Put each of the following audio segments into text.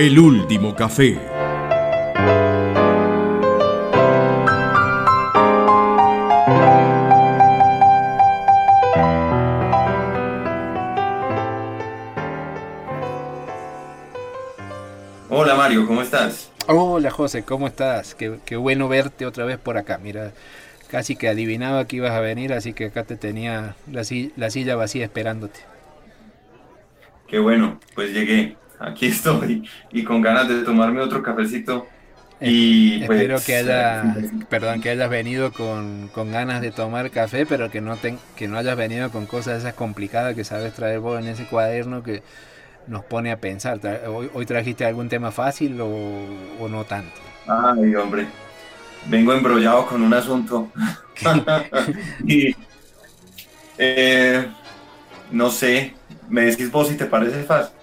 El último café. Hola Mario, ¿cómo estás? Hola José, ¿cómo estás? Qué, qué bueno verte otra vez por acá. Mira, casi que adivinaba que ibas a venir, así que acá te tenía la silla vacía esperándote. Qué bueno, pues llegué. Aquí estoy y con ganas de tomarme otro cafecito. Y pues, Espero que haya, perdón, que hayas venido con, con ganas de tomar café, pero que no, ten- que no hayas venido con cosas esas complicadas que sabes traer vos en ese cuaderno que nos pone a pensar. ¿Hoy, hoy trajiste algún tema fácil o, o no tanto? Ay, hombre, vengo embrollado con un asunto. y eh, no sé, me decís vos si te parece fácil.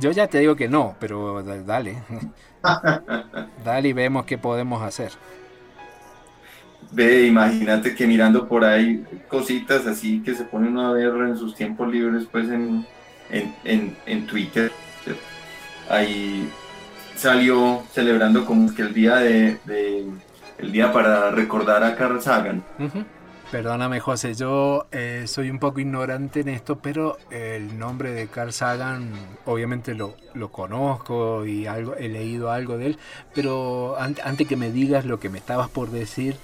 Yo ya te digo que no, pero da- dale. Dale y vemos qué podemos hacer. Ve, imagínate que mirando por ahí cositas así que se pone uno a ver en sus tiempos libres, pues en, en, en, en Twitter. Ahí salió celebrando como que el día de, de- el día para recordar a Carl Sagan. Perdóname, José, yo eh, soy un poco ignorante en esto, pero el nombre de Carl Sagan, obviamente lo, lo conozco y algo, he leído algo de él, pero an- antes que me digas lo que me estabas por decir,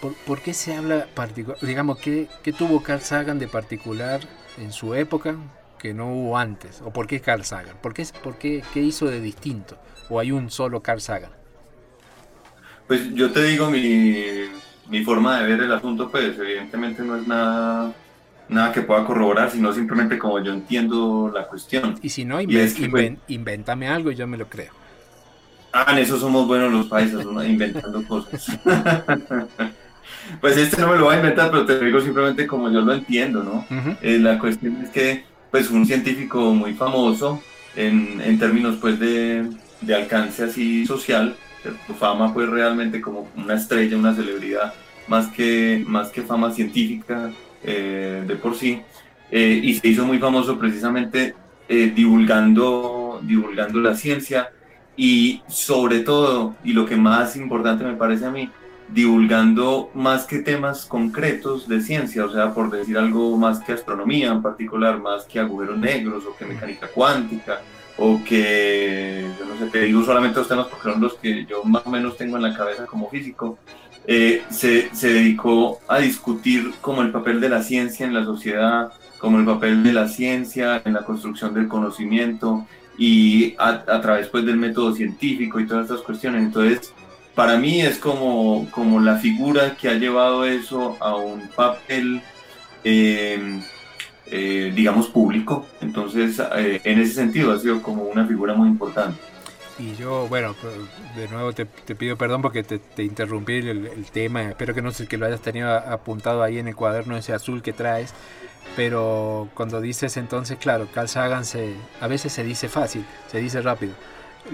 ¿por, por qué se habla particular, digamos, ¿qué, qué tuvo Carl Sagan de particular en su época que no hubo antes? ¿O por qué Carl Sagan? ¿Por qué, por qué, qué hizo de distinto? ¿O hay un solo Carl Sagan? Pues yo te digo mi, mi forma de ver el asunto, pues evidentemente no es nada, nada que pueda corroborar, sino simplemente como yo entiendo la cuestión. Y si no, Y es inven- que, pues- invéntame algo y yo me lo creo. Ah, en eso somos buenos los paisas, ¿no? inventando cosas. pues este no me lo voy a inventar, pero te digo simplemente como yo lo entiendo, ¿no? Eh, la cuestión es que, pues, un científico muy famoso en, en términos, pues, de, de alcance así social, su fama, pues, realmente como una estrella, una celebridad, más que, más que fama científica eh, de por sí, eh, y se hizo muy famoso precisamente eh, divulgando, divulgando la ciencia y sobre todo, y lo que más importante me parece a mí, divulgando más que temas concretos de ciencia, o sea, por decir algo más que astronomía en particular, más que agujeros negros o que mecánica cuántica o que, yo no sé, te digo solamente los temas porque son los que yo más o menos tengo en la cabeza como físico, eh, se, se dedicó a discutir como el papel de la ciencia en la sociedad, como el papel de la ciencia en la construcción del conocimiento y a, a través pues del método científico y todas estas cuestiones. Entonces, para mí es como, como la figura que ha llevado eso a un papel, eh, eh, digamos, público. Entonces, eh, en ese sentido ha sido como una figura muy importante. Y yo, bueno, pues, de nuevo te, te pido perdón porque te, te interrumpí el, el tema. Espero que no sé que lo hayas tenido apuntado ahí en el cuaderno ese azul que traes. Pero cuando dices entonces, claro, Carl Sagan se, a veces se dice fácil, se dice rápido.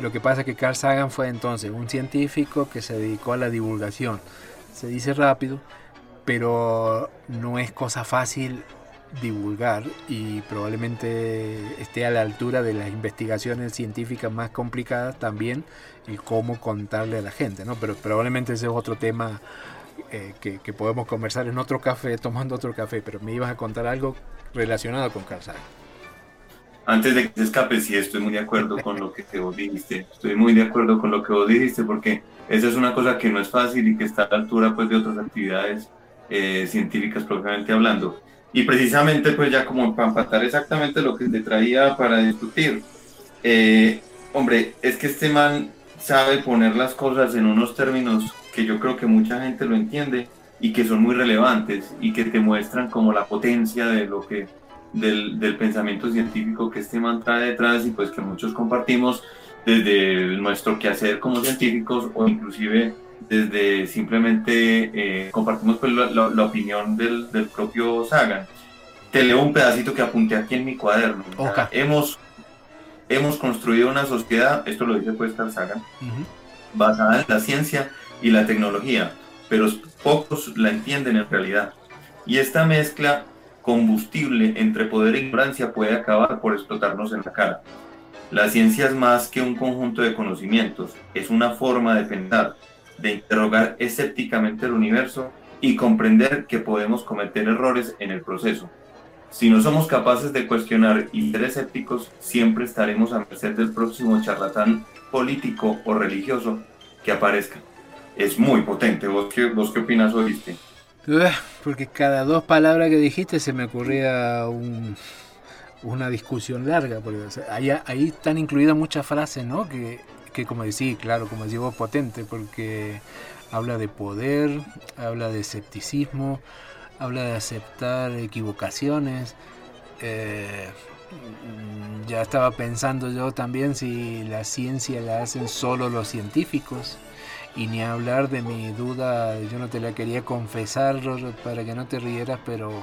Lo que pasa es que Carl Sagan fue entonces un científico que se dedicó a la divulgación. Se dice rápido, pero no es cosa fácil divulgar y probablemente esté a la altura de las investigaciones científicas más complicadas también el cómo contarle a la gente, ¿no? Pero probablemente ese es otro tema eh, que, que podemos conversar en otro café, tomando otro café, pero me ibas a contar algo relacionado con Carl. Antes de que se escape, sí, estoy muy de acuerdo con lo que vos dijiste. Estoy muy de acuerdo con lo que vos dijiste porque esa es una cosa que no es fácil y que está a la altura pues, de otras actividades eh, científicas propiamente hablando. Y precisamente, pues ya como para empatar exactamente lo que te traía para discutir. Eh, hombre, es que este man sabe poner las cosas en unos términos que yo creo que mucha gente lo entiende y que son muy relevantes y que te muestran como la potencia de lo que del, del pensamiento científico que este man trae detrás y pues que muchos compartimos desde nuestro quehacer como científicos o inclusive desde simplemente eh, compartimos pues la, la, la opinión del, del, propio Sagan. Te leo un pedacito que apunté aquí en mi cuaderno. Okay. Hemos, hemos construido una sociedad, esto lo dice pues Carl Sagan, uh -huh. basada en la ciencia y la tecnología, pero pocos la entienden en realidad. Y esta mezcla combustible entre poder e ignorancia puede acabar por explotarnos en la cara. La ciencia es más que un conjunto de conocimientos, es una forma de pensar, de interrogar escépticamente el universo y comprender que podemos cometer errores en el proceso. Si no somos capaces de cuestionar y ser escépticos, siempre estaremos a merced del próximo charlatán político o religioso que aparezca. Es muy potente. ¿Vos qué, vos qué opinas, oíste? Porque cada dos palabras que dijiste se me ocurría una discusión larga. Porque ahí, ahí están incluidas muchas frases, ¿no? Que, que como decís, claro, como decís vos, potente, porque habla de poder, habla de escepticismo, habla de aceptar equivocaciones. Eh, ya estaba pensando yo también si la ciencia la hacen solo los científicos y ni hablar de mi duda, yo no te la quería confesar para que no te rieras, pero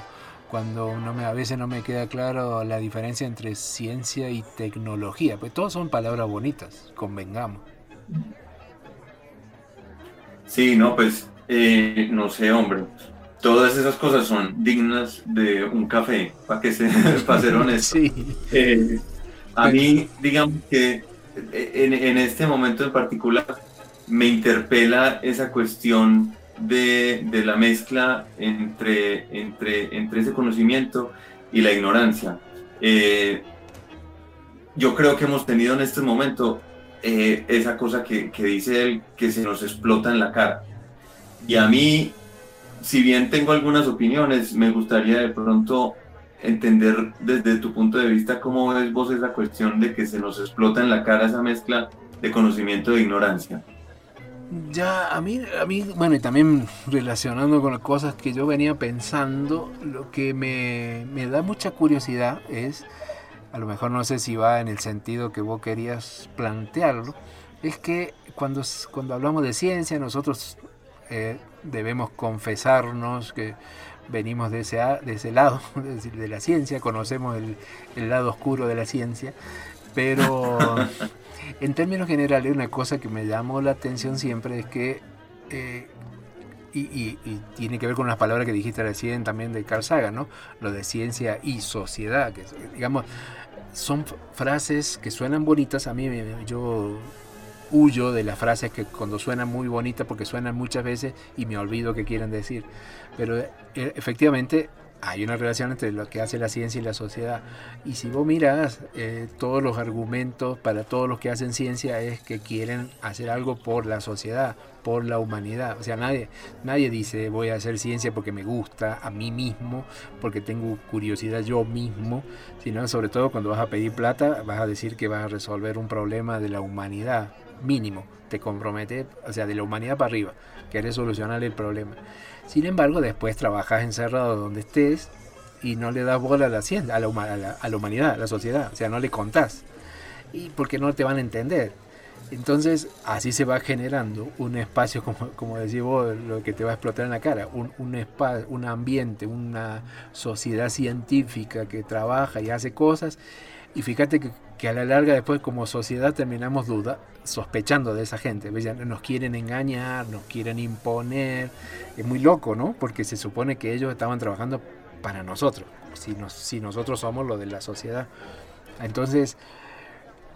cuando no me, a veces no me queda claro la diferencia entre ciencia y tecnología, pues todos son palabras bonitas, convengamos. Sí, no, pues eh, no sé, hombre. Todas esas cosas son dignas de un café, para que se, para ser honesto. Sí. Eh, a mí, digamos que eh, en, en, este momento en particular me interpela esa cuestión de, la mezcla entre, entre, entre ese conocimiento y la ignorancia. yo creo que hemos tenido en este momento eh, esa cosa que, que, dice él, que se nos explota en la cara. Y a mí, si bien tengo algunas opiniones, me gustaría de pronto entender desde tu punto de vista cómo ves vos esa cuestión de que se nos explota en la cara esa mezcla de conocimiento e ignorancia. Ya, a mí, a mí, bueno, y también relacionando con las cosas que yo venía pensando, lo que me, me da mucha curiosidad es a lo mejor no sé si va en el sentido que vos querías plantearlo, es que cuando, cuando hablamos de ciencia nosotros eh, debemos confesarnos que venimos de ese, de ese lado, de la ciencia, conocemos el, el lado oscuro de la ciencia, pero en términos generales una cosa que me llamó la atención siempre es que eh, y, tiene que ver con las palabras que dijiste recién también de Carl Sagan, ¿no? Lo de ciencia y sociedad, que digamos, son frases que suenan bonitas. A mí yo huyo de las frases que cuando suenan muy bonitas porque suenan muchas veces y me olvido qué quieren decir. Pero eh, efectivamente hay una relación entre lo que hace la ciencia y la sociedad. Y si vos miras, eh, todos los argumentos para todos los que hacen ciencia es que quieren hacer algo por la sociedad, por la humanidad. O sea, nadie, nadie dice voy a hacer ciencia porque me gusta a mí mismo, porque tengo curiosidad yo mismo, sino sobre todo cuando vas a pedir plata, vas a decir que vas a resolver un problema de la humanidad, mínimo. Te compromete, o sea, de la humanidad para arriba, querés solucionar el problema. Sin embargo, después trabajas encerrado donde estés y no le das bola a la ciencia, a la, humanidad, a la sociedad, o sea, no le contás. Y porque no te van a entender. Entonces, así se va generando un espacio, como, como decís vos, lo que te va a explotar en la cara, un, un, espacio, un ambiente, una sociedad científica que trabaja y hace cosas. Y fíjate que, que a la larga después como sociedad terminamos duda, sospechando de esa gente. Nos quieren engañar, nos quieren imponer. Es muy loco, ¿no? Porque se supone que ellos estaban trabajando para nosotros, si, nos, si nosotros somos lo de la sociedad. Entonces,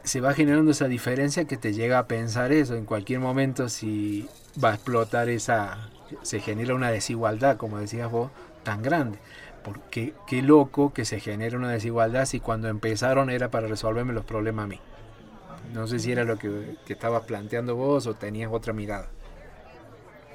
se va generando esa diferencia que te llega a pensar eso. En cualquier momento, si va a explotar esa. Se genera una desigualdad, como decías vos, tan grande. Porque qué loco que se genere una desigualdad si cuando empezaron era para resolverme los problemas a mí. No sé si era lo que, que estabas planteando vos o tenías otra mirada.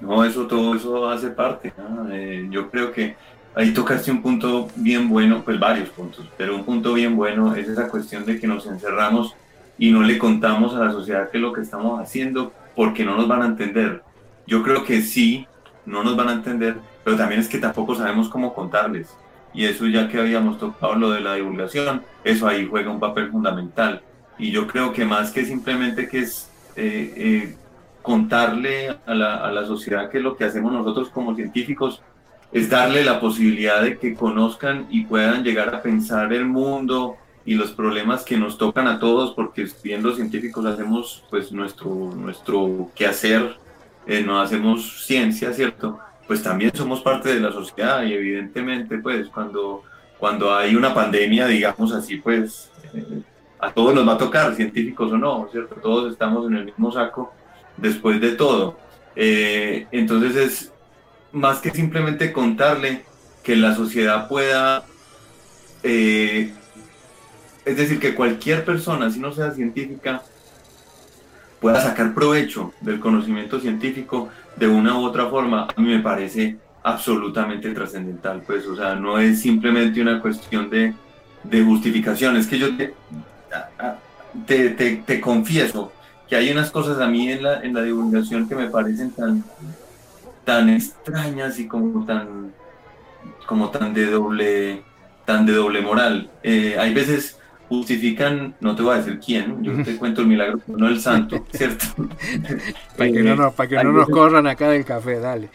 No, eso todo eso hace parte. Eh, yo creo que ahí tocaste un punto bien bueno, pues varios puntos, pero un punto bien bueno es esa cuestión de que nos encerramos y no le contamos a la sociedad qué es lo que estamos haciendo porque no nos van a entender. Yo creo que sí, no nos van a entender, pero también es que tampoco sabemos cómo contarles. Y eso ya que habíamos tocado lo de la divulgación, eso ahí juega un papel fundamental. Y yo creo que más que simplemente que es eh, eh, contarle a la, a la sociedad qué es lo que hacemos nosotros como científicos, es darle la posibilidad de que conozcan y puedan llegar a pensar el mundo, y los problemas que nos tocan a todos, porque siendo científicos hacemos pues nuestro, nuestro quehacer, eh, no hacemos ciencia, ¿cierto? Pues también somos parte de la sociedad y evidentemente pues cuando, cuando hay una pandemia, digamos así, pues eh, a todos nos va a tocar, científicos o no, ¿cierto? Todos estamos en el mismo saco después de todo. Eh, entonces es más que simplemente contarle que la sociedad pueda, eh, es decir, que cualquier persona, si no sea científica, pueda sacar provecho del conocimiento científico de una u otra forma, a mí me parece absolutamente trascendental, pues, o sea, no es simplemente una cuestión de, de justificación, es que yo te, te, confieso que hay unas cosas a mí en la, en la divulgación que me parecen tan, tan extrañas y como tan, como tan de doble, tan de doble moral. Eh, hay veces justifican, no te voy a decir quién, yo te cuento el milagro, no el santo, ¿cierto? para que no, nos, para que no nos corran acá del café, dale.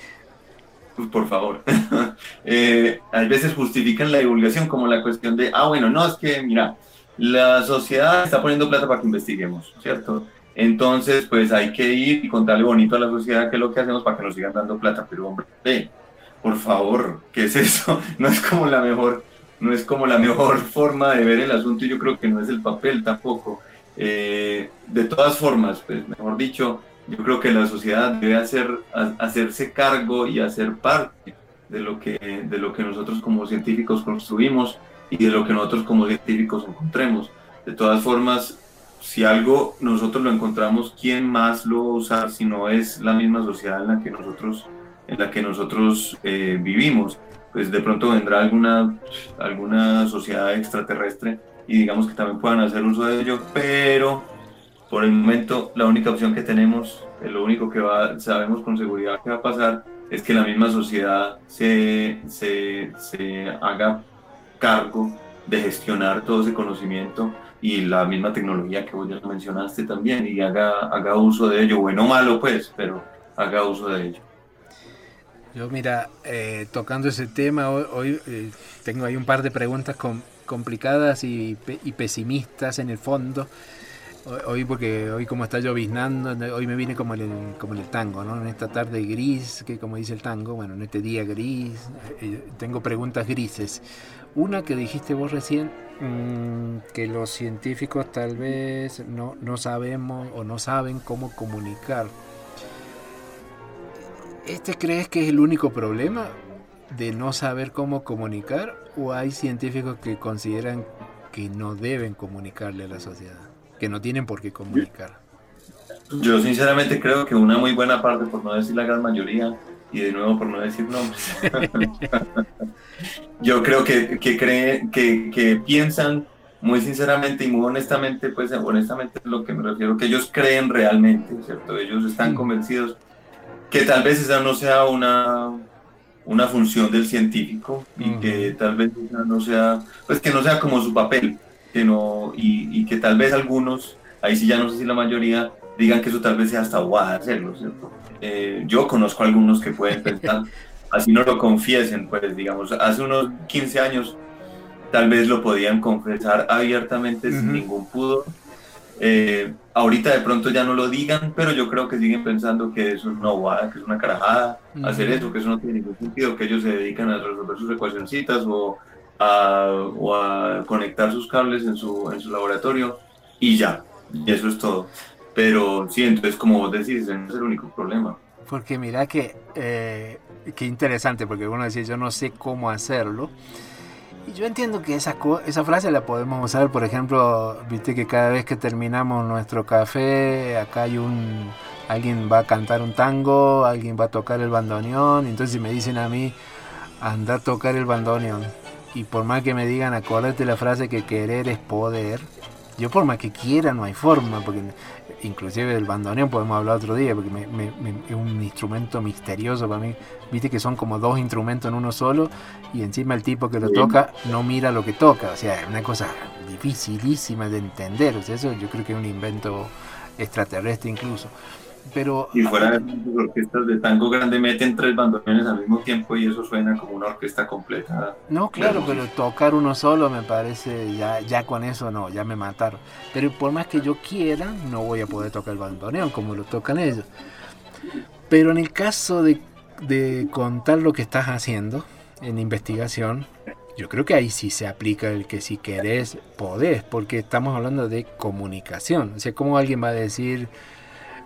Pues por favor. eh, a veces justifican la divulgación como la cuestión de, ah, bueno, no, es que, mira, la sociedad está poniendo plata para que investiguemos, ¿cierto? Entonces, pues hay que ir y contarle bonito a la sociedad qué es lo que hacemos para que nos sigan dando plata. Pero, hombre, por favor, ¿qué es eso? No es como la mejor no es como la mejor forma de ver el asunto y yo creo que no es el papel tampoco. Eh, de todas formas, pues mejor dicho, yo creo que la sociedad debe hacer, hacerse cargo y hacer parte de lo, que, de lo que nosotros como científicos construimos y de lo que nosotros como científicos encontremos. De todas formas, si algo nosotros lo encontramos, ¿quién más lo va a usar si no es la misma sociedad en la que nosotros, en la que nosotros eh, vivimos? Pues de pronto vendrá alguna, alguna sociedad extraterrestre y digamos que también puedan hacer uso de ello, pero por el momento la única opción que tenemos, lo único que sabemos con seguridad que va a pasar, es que la misma sociedad se, se, se haga cargo de gestionar todo ese conocimiento y la misma tecnología que vos ya mencionaste también y haga, haga uso de ello, bueno o malo pues, pero haga uso de ello. Yo mira, eh, tocando ese tema, hoy, eh, tengo ahí un par de preguntas complicadas y, pesimistas en el fondo. Hoy porque hoy como está lloviznando, hoy me viene como el, como el tango, ¿no? En esta tarde gris, que como dice el tango, bueno, en este día gris, eh, tengo preguntas grises. Una que dijiste vos recién, mm, que los científicos tal vez no, no sabemos o no saben cómo comunicar ¿Este crees que es el único problema de no saber cómo comunicar o hay científicos que consideran que no deben comunicarle a la sociedad, que no tienen por qué comunicar? Yo sinceramente creo que una muy buena parte, por no decir la gran mayoría, y de nuevo por no decir nombres, yo creo que, que, creen, que, que piensan muy sinceramente y muy honestamente, pues honestamente es lo que me refiero, que ellos creen realmente, ¿cierto? Ellos están convencidos que tal vez esa no sea una, una función del científico y que tal vez no sea, pues que no sea como su papel, que no, y, que tal vez algunos, ahí sí ya no sé si la mayoría, digan que eso tal vez sea hasta guada hacerlo, ¿cierto? Eh, yo conozco algunos que pueden pensar, así no lo confiesen, pues digamos, hace unos 15 años tal vez lo podían confesar abiertamente sin ningún pudor, eh, ahorita de pronto ya no lo digan, pero yo creo que siguen pensando que eso es una bobada, que es una carajada, hacer eso, que eso no tiene ningún sentido, que ellos se dedican a resolver sus ecuacioncitas o a, o a conectar sus cables en su, en su laboratorio y ya, y eso es todo. Pero sí, entonces como vos decís, no es el único problema. Porque mira que, eh, qué interesante, porque uno decía, yo no sé cómo hacerlo. Y yo entiendo que esa, esa frase la podemos usar, por ejemplo, viste que cada vez que terminamos nuestro café, acá hay un... Alguien va a cantar un tango, alguien va a tocar el bandoneón, entonces me dicen a mí, anda a tocar el bandoneón. Y por más que me digan, acordate la frase que querer es poder, yo por más que quiera no hay forma, porque inclusive del bandoneón podemos hablar otro día, porque es un instrumento misterioso para mí. Viste que son como dos instrumentos en uno solo y encima el tipo que lo toca no mira lo que toca. O sea, es una cosa dificilísima de entender. O sea, eso yo creo que es un invento extraterrestre incluso. Pero, y fuera de las orquestas de tango grande meten tres bandoneones al mismo tiempo y eso suena como una orquesta completa. No, claro, pero tocar uno solo me parece, ya, ya con eso no, ya me mataron. Pero por más que yo quiera, no voy a poder tocar el bandoneón como lo tocan ellos. Pero en el caso de, de contar lo que estás haciendo en investigación, yo creo que ahí sí se aplica el que si querés, podés, porque estamos hablando de comunicación. O sea, ¿cómo alguien va a decir,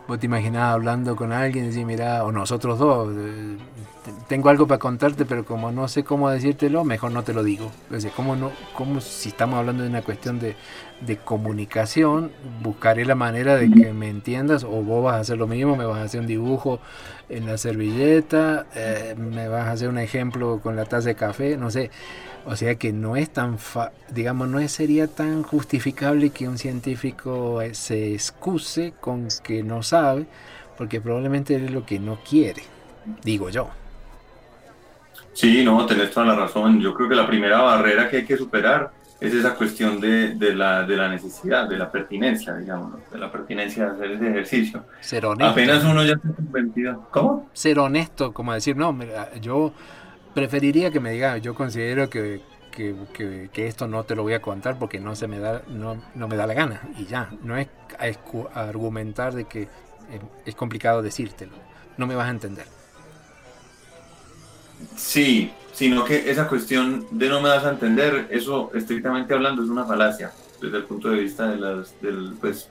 vos te imaginás hablando con alguien y decir, mira, o nosotros dos, eh, tengo algo para contarte, pero como no sé cómo decírtelo, mejor no te lo digo. O sea, ¿cómo, no, cómo si estamos hablando de una cuestión de, de comunicación, buscaré la manera de que me entiendas, o vos vas a hacer lo mismo, me vas a hacer un dibujo en la servilleta, eh, me vas a hacer un ejemplo con la taza de café, no sé. O sea que no es tan, digamos, no sería tan justificable que un científico eh, se excuse con que no sabe, porque probablemente es lo que no quiere, digo yo. Sí, no, tenés toda la razón. Yo creo que la primera barrera que hay que superar es esa cuestión de, de, la, de la necesidad, de la pertinencia, digamos, de la pertinencia de hacer ese ejercicio. Ser honesto. Apenas uno ya está convencido. ¿Cómo? Ser honesto, como decir, no, yo preferiría que me diga, yo considero que, esto no te lo voy a contar porque no se me da, no, no me da la gana. Y ya, no es argumentar de que es complicado decírtelo. No me vas a entender. Sí, sino que esa cuestión de no me vas a entender, eso estrictamente hablando es una falacia desde el punto de vista de las, pues,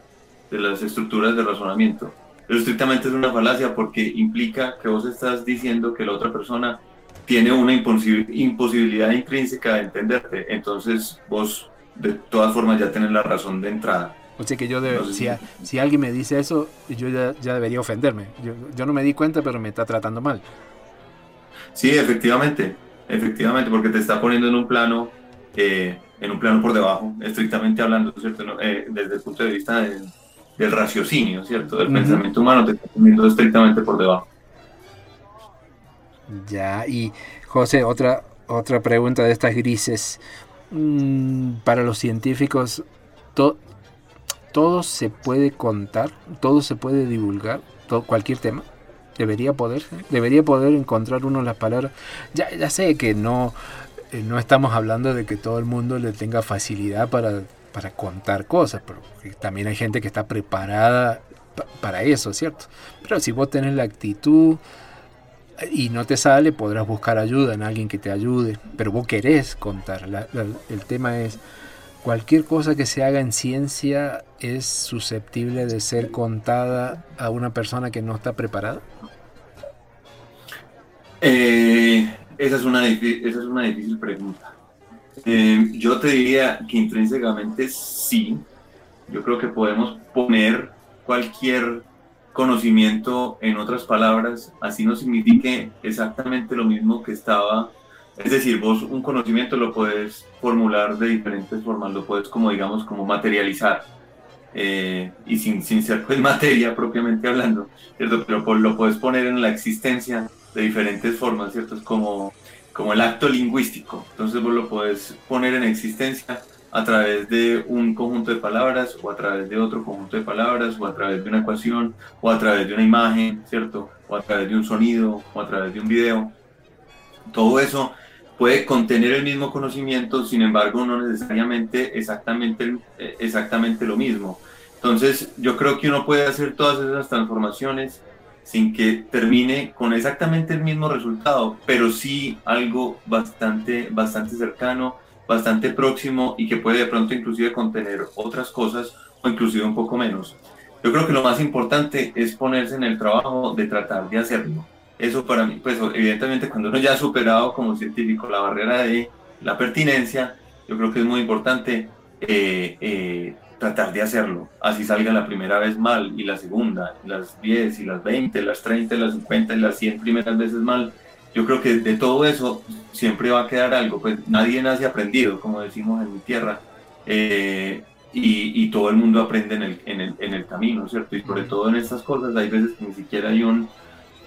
de las estructuras de razonamiento. Pero estrictamente es una falacia porque implica que vos estás diciendo que la otra persona tiene una imposibilidad intrínseca de entenderte. Entonces vos de todas formas ya tenés la razón de entrada. O sea que yo, si, si, alguien me dice eso, yo ya, ya debería ofenderme. Yo, yo, no me di cuenta, pero me está tratando mal. Sí, efectivamente, efectivamente, porque te está poniendo en un plano, eh, en un plano por debajo, estrictamente hablando, ¿cierto? Eh, desde el punto de vista del, raciocinio, ¿cierto? Del pensamiento humano te está poniendo estrictamente por debajo. Ya, y José, otra, otra pregunta de estas grises. Mm, para los científicos, ¿todo se puede contar? ¿Todo se puede divulgar? ¿Todo, ¿Cualquier tema? Debería poder, debería poder encontrar uno las palabras. Ya, ya sé que no, eh, no estamos hablando de que todo el mundo le tenga facilidad para, para contar cosas, pero también hay gente que está preparada para eso, ¿cierto? Pero si vos tenés la actitud, y no te sale, podrás buscar ayuda en alguien que te ayude, pero vos querés contar. el tema es, cualquier cosa que se haga en ciencia es susceptible de ser contada a una persona que no está preparada. Eh, esa, es una, esa es una difícil pregunta. Eh, yo te diría que intrínsecamente sí. Yo creo que podemos poner cualquier conocimiento, en otras palabras, así no signifique exactamente lo mismo que estaba. Es decir, vos un conocimiento lo puedes formular de diferentes formas, lo puedes como digamos como materializar eh, y sin, sin ser pues materia propiamente hablando, ¿cierto? Pero lo puedes poner en la existencia de diferentes formas, ¿cierto? Es como, como el acto lingüístico. Entonces vos lo puedes poner en existencia a través de un conjunto de palabras o a través de otro conjunto de palabras o a través de una ecuación o a través de una imagen, ¿cierto? O a través de un sonido o a través de un video. Todo eso puede contener el mismo conocimiento, sin embargo no necesariamente exactamente, exactamente lo mismo. Entonces yo creo que uno puede hacer todas esas transformaciones sin que termine con exactamente el mismo resultado, pero sí algo bastante, bastante cercano bastante próximo y que puede de pronto inclusive contener otras cosas o inclusive un poco menos. Yo creo que lo más importante es ponerse en el trabajo de tratar de hacerlo. Eso para mí, pues evidentemente cuando uno ya ha superado como científico la barrera de la pertinencia, yo creo que es muy importante eh, eh, tratar de hacerlo. Así salga la primera vez mal y la segunda, las 10 y las 20, las 30, las 50 y las 100 primeras veces mal yo creo que de todo eso siempre va a quedar algo, pues nadie nace aprendido, como decimos en mi tierra, eh, y, todo el mundo aprende en el, en, el, en el, camino, ¿cierto? Y sobre todo en estas cosas hay veces que ni siquiera hay un,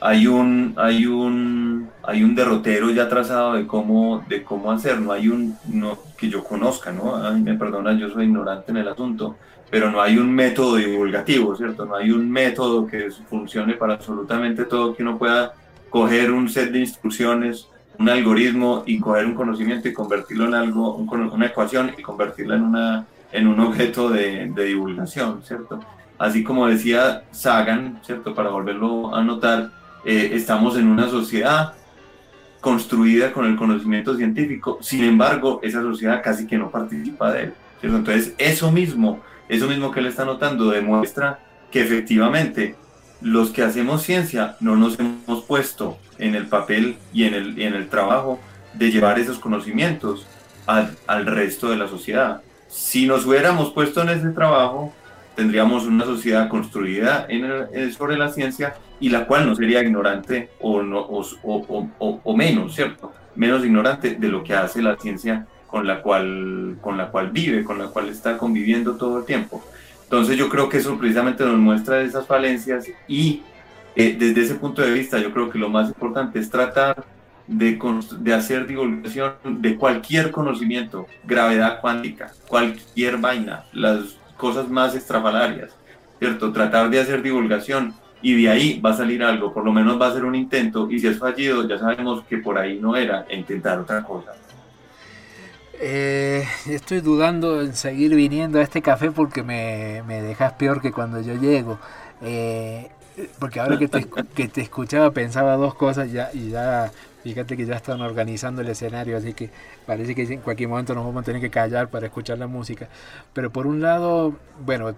hay un, hay un, hay un derrotero ya trazado de cómo, de cómo hacer, no hay un, no, que yo conozca, ¿no? Ay, me perdona, yo soy ignorante en el asunto, pero no hay un método divulgativo, ¿cierto? No hay un método que funcione para absolutamente todo que uno pueda coger un set de instrucciones, un algoritmo y coger un conocimiento y convertirlo en algo, una ecuación y convertirla en, una, en un objeto de, divulgación, ¿cierto? Así como decía Sagan, ¿cierto? Para volverlo a notar, eh, estamos en una sociedad construida con el conocimiento científico, sin embargo, esa sociedad casi que no participa de él. Entonces, eso mismo, eso mismo que él está notando demuestra que efectivamente los que hacemos ciencia no nos hemos puesto en el papel y en el, en el trabajo de llevar esos conocimientos al, al resto de la sociedad. Si nos hubiéramos puesto en ese trabajo, tendríamos una sociedad construida sobre la ciencia y la cual no sería ignorante o, no, o, o, o, menos, ¿cierto? Menos ignorante de lo que hace la ciencia con la, cual, con la cual vive, con la cual está conviviendo todo el tiempo. Entonces yo creo que eso precisamente nos muestra esas falencias y eh, desde ese punto de vista yo creo que lo más importante es tratar de, hacer divulgación de cualquier conocimiento, gravedad cuántica, cualquier vaina, las cosas más extrafalarias, ¿cierto? Tratar de hacer divulgación y de ahí va a salir algo, por lo menos va a ser un intento y si es fallido ya sabemos que por ahí no era e intentar otra cosa. Eh, estoy dudando en seguir viniendo a este café porque me, me dejas peor que cuando yo llego. Eh, porque ahora que te, que te escuchaba pensaba dos cosas ya, y ya, fíjate que ya están organizando el escenario, así que parece que en cualquier momento nos vamos a tener que callar para escuchar la música. Pero por un lado, bueno,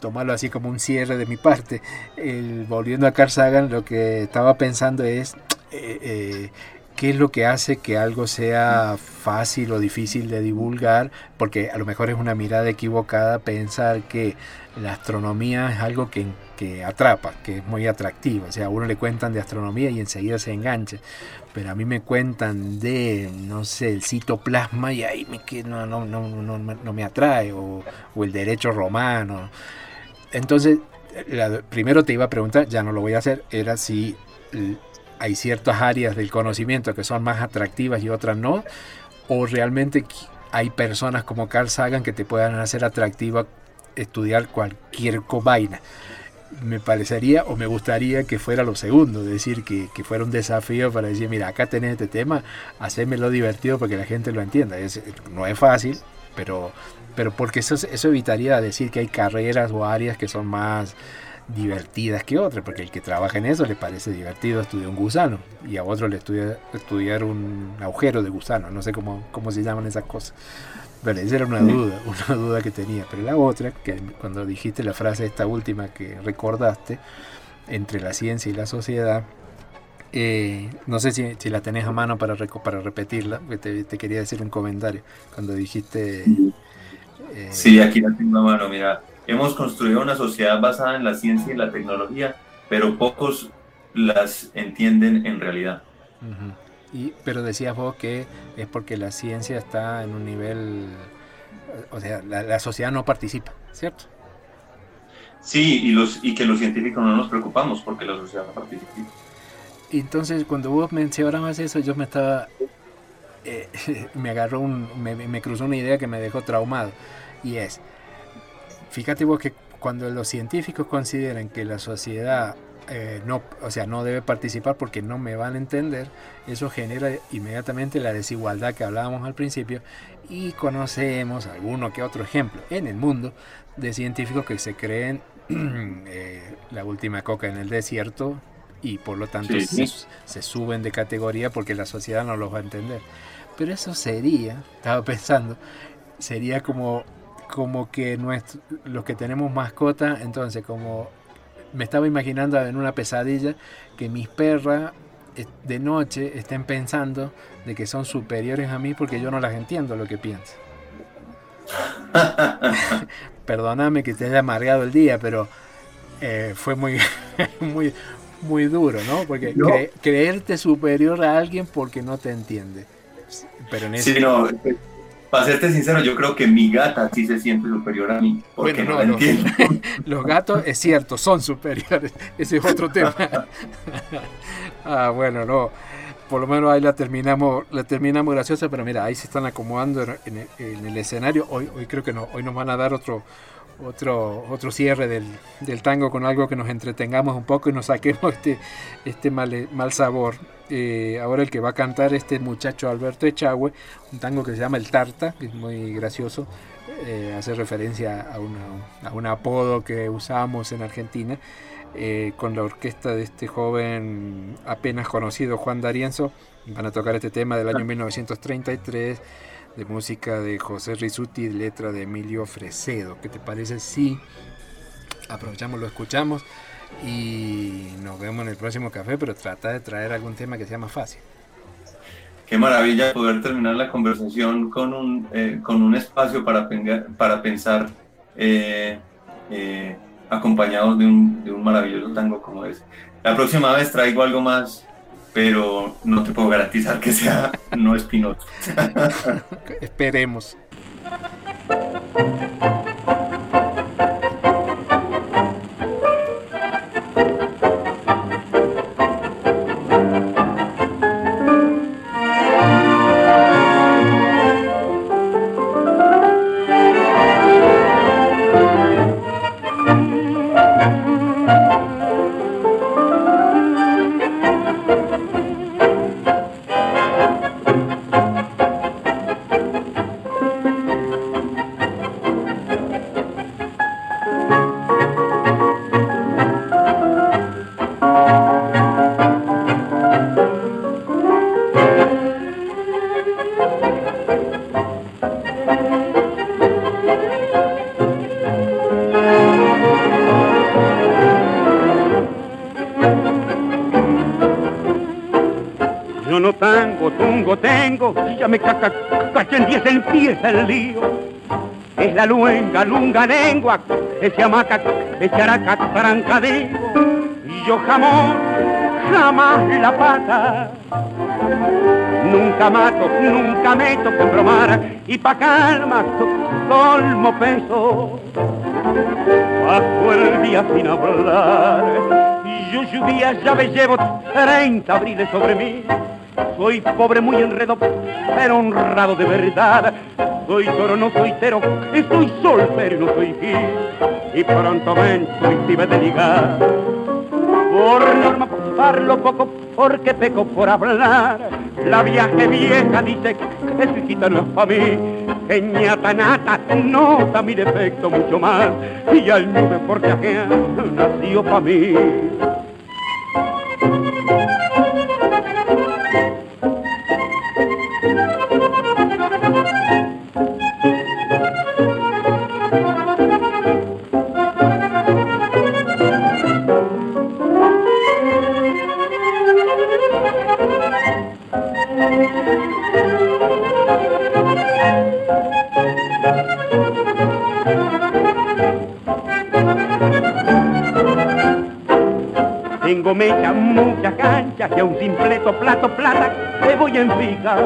tomarlo así como un cierre de mi parte, el, volviendo a Carl Sagan, lo que estaba pensando es... Eh, qué es lo que hace que algo sea fácil o difícil de divulgar, porque a lo mejor es una mirada equivocada pensar que la astronomía es algo que, que atrapa, que es muy atractivo. O sea, a uno le cuentan de astronomía y enseguida se engancha. Pero a mí me cuentan de, no sé, el citoplasma y ahí me, que no, no, no, no, no me atrae, o, el derecho romano. Entonces, la, primero te iba a preguntar, ya no lo voy a hacer, era si hay ciertas áreas del conocimiento que son más atractivas y otras no, o realmente hay personas como Carl Sagan que te puedan hacer atractiva estudiar cualquier vaina. Me parecería o me gustaría que fuera lo segundo, decir, que, que, fuera un desafío para decir, mira, acá tenés este tema, hacémelo divertido para que la gente lo entienda. Es, no es fácil, pero, pero porque eso, eso evitaría decir que hay carreras o áreas que son más divertidas que otras, porque el que trabaja en eso le parece divertido estudiar un gusano y a otro le estudia estudiar un agujero de gusano, no sé cómo, cómo se llaman esas cosas. Pero esa era una duda, una duda que tenía. Pero la otra, que cuando dijiste la frase esta última que recordaste, entre la ciencia y la sociedad, eh, no sé si, si, la tenés a mano para, para repetirla, te, te, quería decir un comentario. Cuando dijiste... Eh, sí, aquí la tengo a mano, mira. Hemos construido una sociedad basada en la ciencia y la tecnología, pero pocos las entienden en realidad. Uh pero decías vos que es porque la ciencia está en un nivel, o sea, la, sociedad no participa, ¿cierto? Sí, y, los, y que los científicos no nos preocupamos porque la sociedad no participa. Entonces, cuando vos mencionabas eso, yo me estaba, eh, me agarró un, me, me cruzó una idea que me dejó traumado, y es, fíjate vos que cuando los científicos consideran que la sociedad eh, no, o sea, no debe participar porque no me van a entender, eso genera inmediatamente la desigualdad que hablábamos al principio y conocemos alguno que otro ejemplo en el mundo de científicos que se creen eh, la última coca en el desierto y por lo tanto Se, se, suben de categoría porque la sociedad no los va a entender. Pero eso sería, estaba pensando, sería como como que nuestro, los que tenemos mascota, entonces como me estaba imaginando en una pesadilla que mis perras de noche estén pensando de que son superiores a mí porque yo no las entiendo lo que piensan. Perdóname que te haya amargado el día, pero eh, fue muy, muy, muy duro, ¿no? Porque creerte superior a alguien porque no te entiende. Pero en ese... Sí, no, para serte sincero, yo creo que mi gata sí se siente superior a mí. Porque no, los, los, gatos, es cierto, son superiores. Ese es otro tema. ah, bueno, no. Por lo menos ahí la terminamos, la terminamos graciosa, pero mira, ahí se están acomodando en, el, en el escenario. Hoy, hoy creo que no, hoy nos van a dar otro, otro, otro cierre del, del, tango con algo que nos entretengamos un poco y nos saquemos este, este mal, mal sabor. Eh, ahora el que va a cantar este muchacho Alberto Echagüe, un tango que se llama El Tarta, que es muy gracioso, eh, hace referencia a, una, a, un apodo que usamos en Argentina, eh, con la orquesta de este joven apenas conocido Juan D'Arienzo, van a tocar este tema del año 1933 de música de José Rizuti, letra de Emilio Fresedo. ¿Qué te parece si aprovechamos, lo escuchamos y nos vemos en el próximo café, pero trata de traer algún tema que sea más fácil? Qué maravilla poder terminar la conversación con un, eh, con un espacio para, para pensar eh, eh, acompañados de un, de un maravilloso tango como ese. La próxima vez traigo algo más, pero no te puedo garantizar que sea no espinoso. Esperemos. Empieza el lío. Es la luenga, lunga lengua, ese hamaca, ese araca, trancadillo. Y yo jamón, jamás la pata. Nunca mato, nunca meto que bromar y pa' calma colmo peso. Paso el día sin hablar yo lluvia ya me llevo 30 abriles sobre mí soy pobre, muy enredo, pero honrado de verdad. Soy toro, no soy tero, soy soltero y no soy gil. Y pronto ven, soy de ligar. Por norma, parlo poco, porque peco por hablar. La viaje vieja dice que su hijita no es pa' mí. Que ñata nata nota mi defecto mucho más. Y al nube porque ajena nació pa' mí. Que a un simpleto plato plata te voy en fija.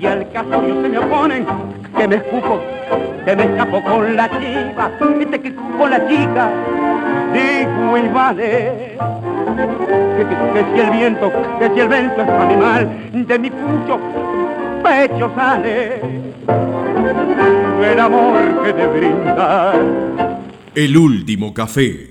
Y al caso se me oponen que me escupo, que me escapo con la chiva, este que con la chica, digo y vale. Que, si el viento, que si el viento es animal, de mi pucho pecho sale el amor que te brinda. El último café.